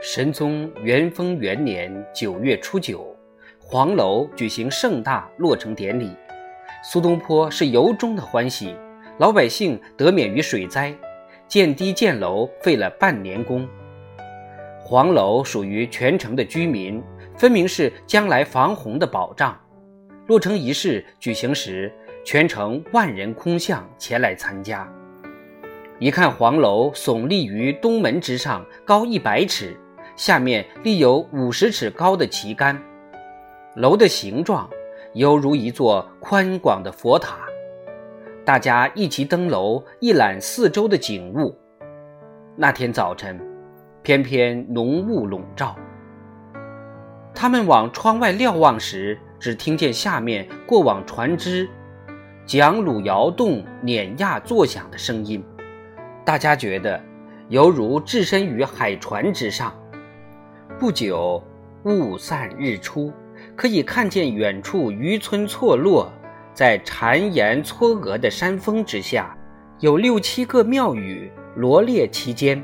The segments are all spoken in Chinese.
神宗元丰元年九月初九，黄楼举行盛大落成典礼。苏东坡是由衷的欢喜，老百姓得免于水灾，建堤建楼费了半年功。黄楼属于全城的居民，分明是将来防洪的保障。落成仪式举行时，全城万人空巷前来参加。一看黄楼耸立于东门之上，高一百尺，下面立有五十尺高的旗杆，楼的形状犹如一座宽广的佛塔。大家一齐登楼，一览四周的景物。那天早晨。偏偏浓雾笼罩，他们往窗外瞭望时，只听见下面过往船只桨橹摇动、碾压作响的声音。大家觉得犹如置身于海船之上。不久，雾散日出，可以看见远处渔村错落，在巉岩嵯峨的山峰之下，有六七个庙宇罗列其间。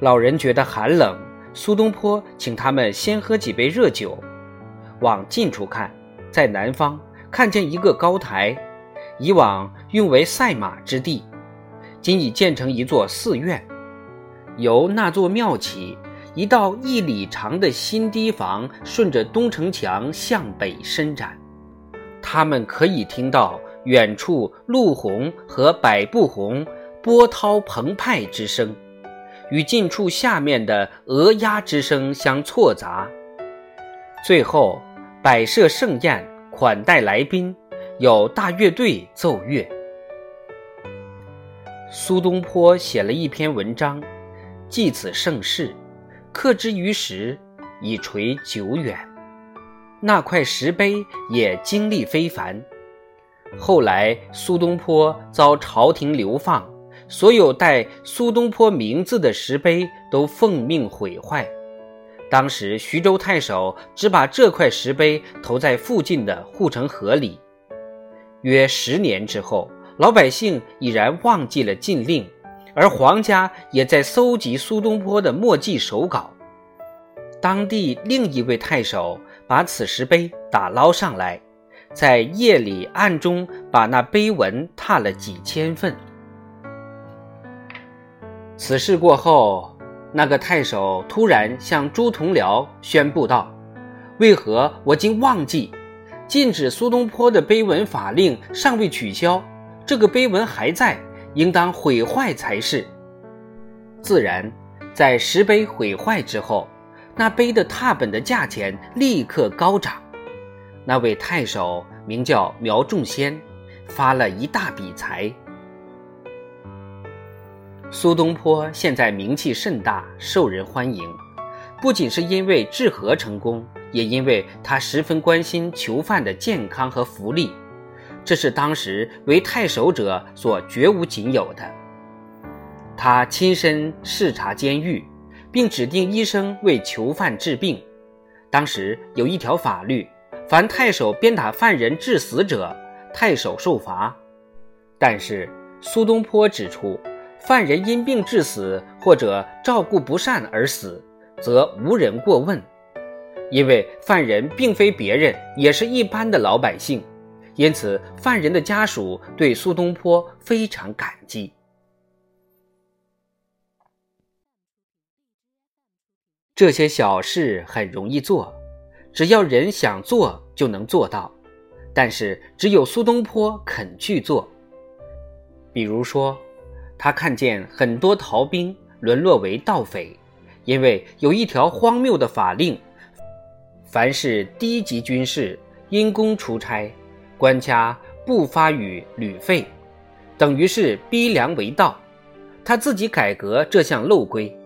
老人觉得寒冷，苏东坡请他们先喝几杯热酒。往近处看，在南方看见一个高台，以往用为赛马之地，今已建成一座寺院。由那座庙起，一道一里长的新堤防顺着东城墙向北伸展，他们可以听到远处陆鸿和百步洪波涛澎湃之声。与近处下面的鹅鸭之声相错杂，最后摆设盛宴款待来宾，有大乐队奏乐。苏东坡写了一篇文章，记此盛事，刻之于石，以垂久远。那块石碑也经历非凡。后来苏东坡遭朝廷流放。所有带苏东坡名字的石碑都奉命毁坏。当时徐州太守只把这块石碑投在附近的护城河里。约十年之后，老百姓已然忘记了禁令，而皇家也在搜集苏东坡的墨迹手稿。当地另一位太守把此石碑打捞上来，在夜里暗中把那碑文拓了几千份。此事过后，那个太守突然向朱同僚宣布道：“为何我竟忘记禁止苏东坡的碑文法令尚未取消？这个碑文还在，应当毁坏才是。”自然，在石碑毁坏之后，那碑的拓本的价钱立刻高涨。那位太守名叫苗仲先，发了一大笔财。苏东坡现在名气甚大，受人欢迎，不仅是因为治河成功，也因为他十分关心囚犯的健康和福利，这是当时为太守者所绝无仅有的。他亲身视察监狱，并指定医生为囚犯治病。当时有一条法律，凡太守鞭打犯人致死者，太守受罚。但是苏东坡指出。犯人因病致死，或者照顾不善而死，则无人过问，因为犯人并非别人，也是一般的老百姓，因此犯人的家属对苏东坡非常感激。这些小事很容易做，只要人想做就能做到，但是只有苏东坡肯去做，比如说。他看见很多逃兵沦落为盗匪，因为有一条荒谬的法令：凡是低级军士因公出差，官家不发与旅费，等于是逼良为盗。他自己改革这项漏规，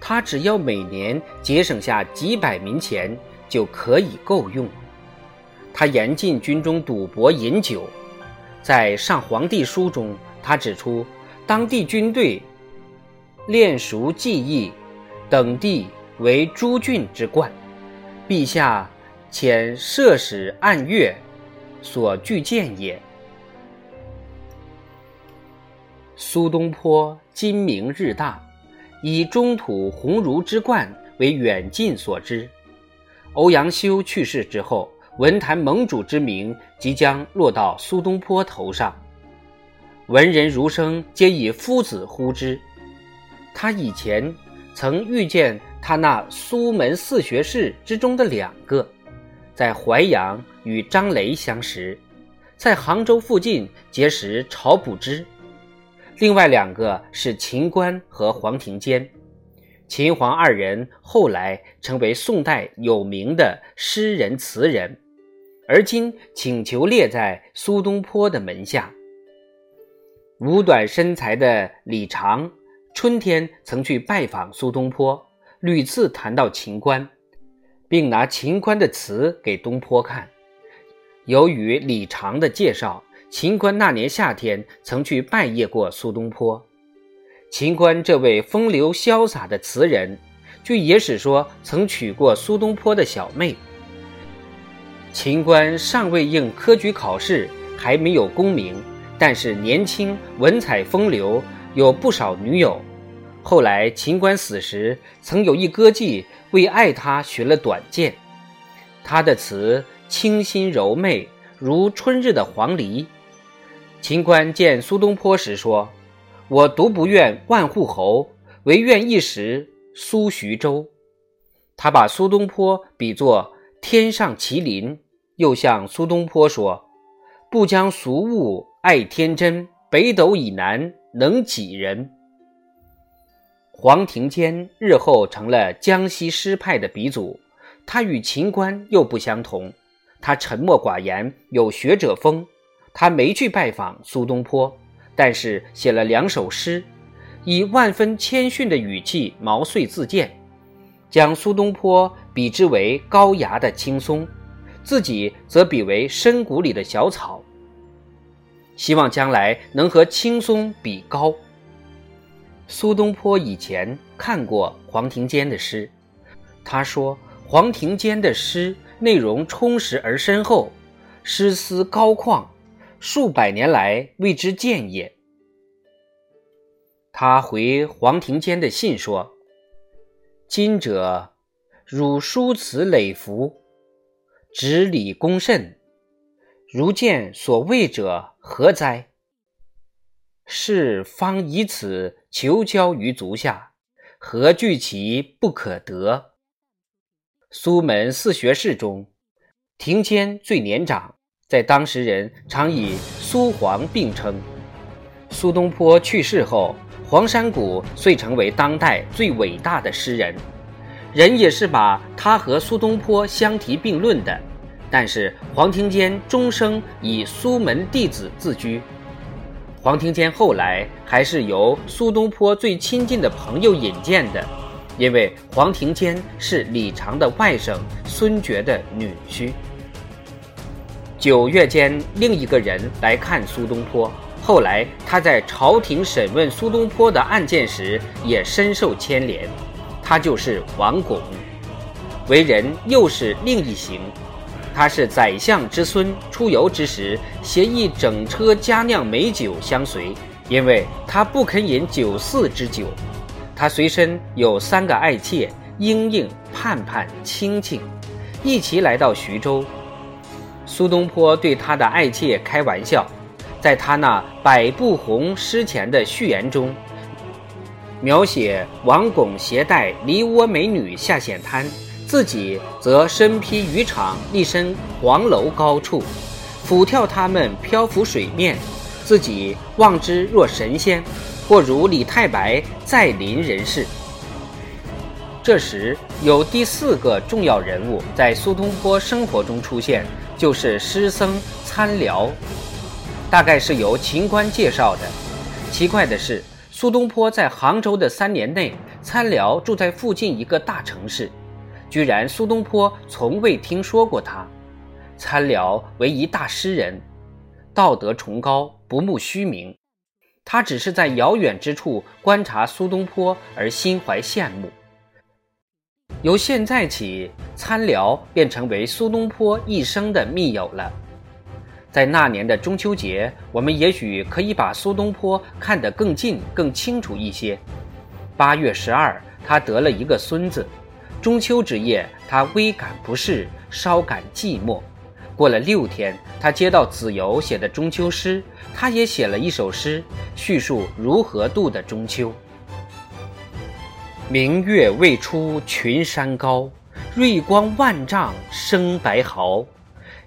他只要每年节省下几百民钱就可以够用。他严禁军中赌博饮酒，在上皇帝书中，他指出。当地军队练熟技艺，等地为诸郡之冠。陛下遣摄使按阅，所具见也。苏东坡今明日大，以中土鸿儒之冠为远近所知。欧阳修去世之后，文坛盟主之名即将落到苏东坡头上，文人儒生皆以夫子呼之。他以前曾遇见他那苏门四学士之中的两个，在淮阳与张雷相识，在杭州附近结识晁补之。另外两个是秦观和黄庭坚，秦黄二人后来成为宋代有名的诗人词人，而今请求列在苏东坡的门下。五短身材的李常，春天曾去拜访苏东坡，屡次谈到秦观，并拿秦观的词给东坡看。由于李常的介绍。秦观那年夏天曾去拜谒过苏东坡。秦观这位风流潇洒的词人，据野史说曾娶过苏东坡的小妹。秦观尚未应科举考试，还没有功名，但是年轻文采风流，有不少女友。后来秦观死时，曾有一歌妓为爱他学了短剑。他的词清新柔媚，如春日的黄鹂。秦观见苏东坡时说：“我独不愿万户侯，唯愿一时苏徐州。”他把苏东坡比作天上麒麟，又向苏东坡说：“不将俗物爱天真，北斗以南能几人？”黄庭坚日后成了江西诗派的鼻祖，他与秦观又不相同，他沉默寡言，有学者风。他没去拜访苏东坡，但是写了两首诗，以万分谦逊的语气毛遂自荐，将苏东坡比之为高崖的青松，自己则比为深谷里的小草，希望将来能和青松比高。苏东坡以前看过黄庭坚的诗，他说黄庭坚的诗内容充实而深厚，诗思高旷。数百年来未之见也。他回黄庭坚的信说：“今者汝书辞累浮，执礼恭慎，如见所谓者何哉？是方以此求交于足下，何惧其不可得？”苏门四学士中，庭坚最年长。在当时人常以苏黄并称。苏东坡去世后，黄山谷遂成为当代最伟大的诗人，人也是把他和苏东坡相提并论的。但是黄庭坚终生以苏门弟子自居。黄庭坚后来还是由苏东坡最亲近的朋友引荐的，因为黄庭坚是李常的外甥孙觉的女婿。九月间，另一个人来看苏东坡。后来，他在朝廷审问苏东坡的案件时，也深受牵连。他就是王巩，为人又是另一行。他是宰相之孙，出游之时，携一整车佳酿美酒相随，因为他不肯饮酒肆之酒。他随身有三个爱妾，莺莺、盼盼、青青，一齐来到徐州。苏东坡对他的爱妾开玩笑，在他那《百步红》诗前的序言中，描写王巩携带梨涡美女下险滩，自己则身披渔场，立身黄楼高处，俯眺他们漂浮水面，自己望之若神仙，或如李太白在临人世。这时，有第四个重要人物在苏东坡生活中出现。就是诗僧参辽，大概是由秦观介绍的。奇怪的是，苏东坡在杭州的三年内，参辽住在附近一个大城市，居然苏东坡从未听说过他。参辽为一大诗人，道德崇高，不慕虚名。他只是在遥远之处观察苏东坡而心怀羡慕。由现在起，参辽便成为苏东坡一生的密友了。在那年的中秋节，我们也许可以把苏东坡看得更近、更清楚一些。八月十二，他得了一个孙子，中秋之夜，他微感不适，稍感寂寞。过了六天，他接到子由写的中秋诗，他也写了一首诗，叙述如何度的中秋。明月未出群山高，瑞光万丈生白毫。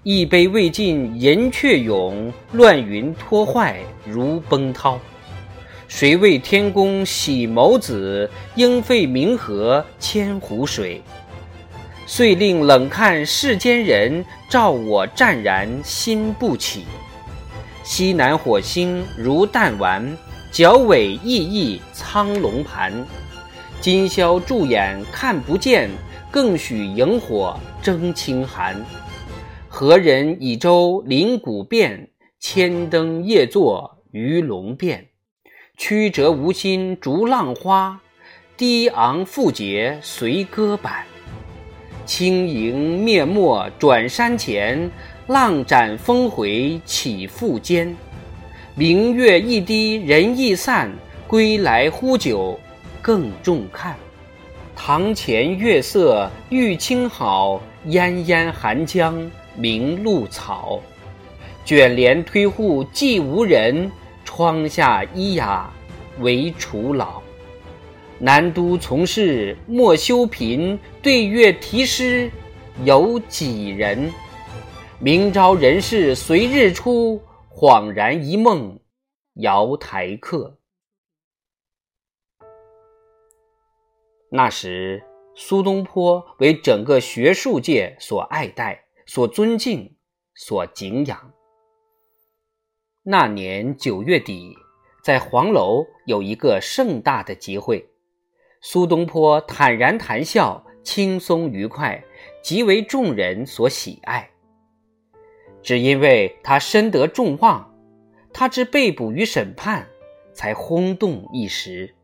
一杯未尽银雀涌，乱云拖坏如崩涛。谁为天公洗眸子？应费冥河千湖水。遂令冷看世间人，照我湛然心不起。西南火星如弹丸，角尾熠熠苍龙盘。今宵驻眼看不见，更许萤火争清寒。何人以舟临古汴？千灯夜坐鱼龙殿。曲折无心逐浪花，低昂复节随歌板。轻盈灭没转山前，浪展峰回起复间。明月一低人亦散，归来呼酒更重看。堂前月色玉清好，烟烟寒江明露草。卷帘推户寂无人，窗下咿呀为楚老。南都从事莫修贫，对月题诗有几人？明朝人事随日出，恍然一梦瑶台客。那时，苏东坡为整个学术界所爱戴、所尊敬、所敬仰。那年九月底，在黄楼有一个盛大的集会。苏东坡坦然谈笑，轻松愉快，极为众人所喜爱。只因为他深得众望，他之被捕与审判，才轰动一时。